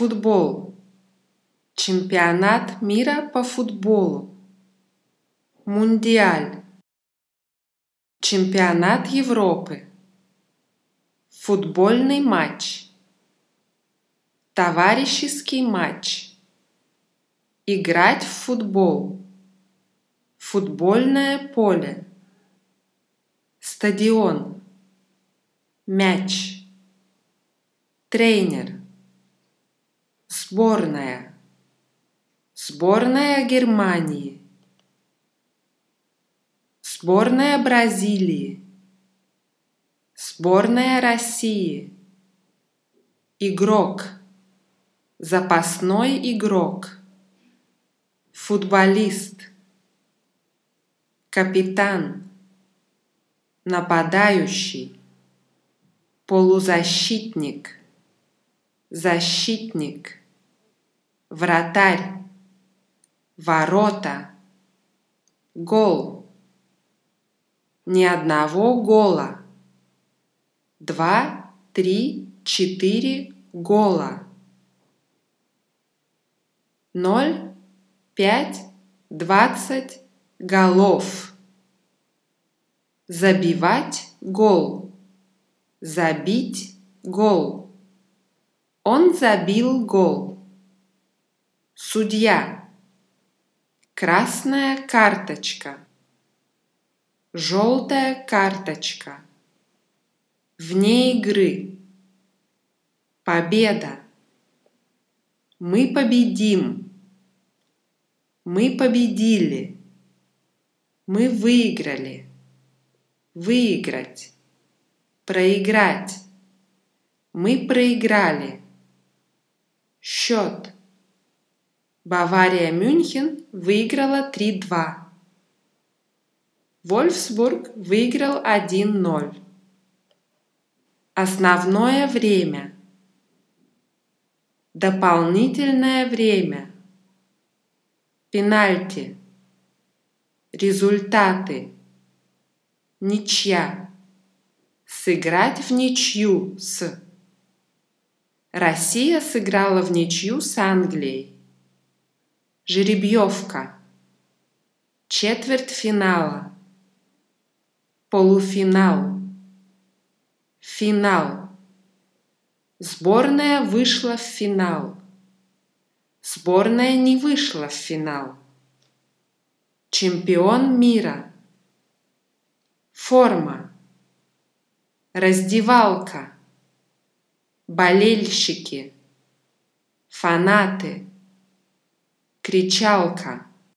Футбол. Чемпионат мира по футболу. Мундиаль. Чемпионат Европы. Футбольный матч. Товарищеский матч. Играть в футбол. Футбольное поле. Стадион. Мяч. Тренер. Сборная. Сборная Германии. Сборная Бразилии. Сборная России. Игрок. Запасной игрок. Футболист. Капитан. Нападающий. Полузащитник. Защитник вратарь, ворота, гол. Ни одного гола. Два, три, четыре гола. Ноль, пять, двадцать голов. Забивать гол. Забить гол. Он забил гол. Судья. Красная карточка. Желтая карточка. Вне игры. Победа. Мы победим. Мы победили. Мы выиграли. Выиграть. Проиграть. Мы проиграли. Счет. Бавария Мюнхен выиграла 3-2. Вольфсбург выиграл 1-0. Основное время. Дополнительное время. Пенальти. Результаты. Ничья. Сыграть в ничью с. Россия сыграла в ничью с Англией. Жеребьевка. Четвертьфинала. Полуфинал. Финал. Сборная вышла в финал. Сборная не вышла в финал. Чемпион мира. Форма. Раздевалка. Болельщики. Фанаты кричалка